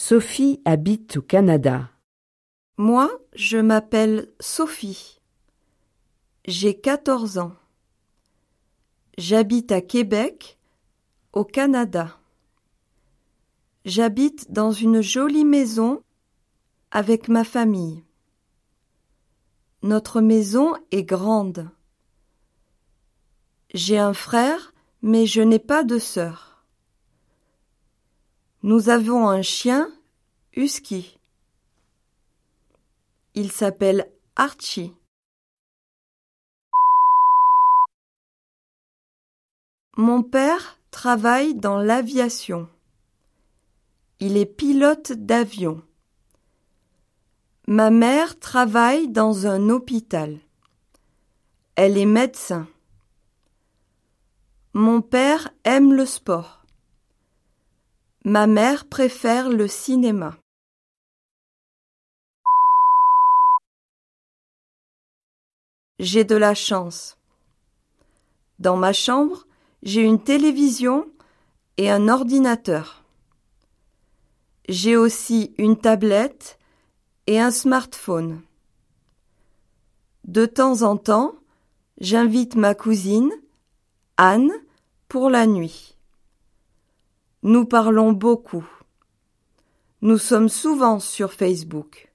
Sophie habite au Canada. Moi, je m'appelle Sophie. J'ai 14 ans. J'habite à Québec, au Canada. J'habite dans une jolie maison avec ma famille. Notre maison est grande. J'ai un frère, mais je n'ai pas de sœur. Nous avons un chien, Husky. Il s'appelle Archie. Mon père travaille dans l'aviation. Il est pilote d'avion. Ma mère travaille dans un hôpital. Elle est médecin. Mon père aime le sport. Ma mère préfère le cinéma. J'ai de la chance. Dans ma chambre, j'ai une télévision et un ordinateur. J'ai aussi une tablette et un smartphone. De temps en temps, j'invite ma cousine, Anne, pour la nuit. Nous parlons beaucoup. Nous sommes souvent sur Facebook.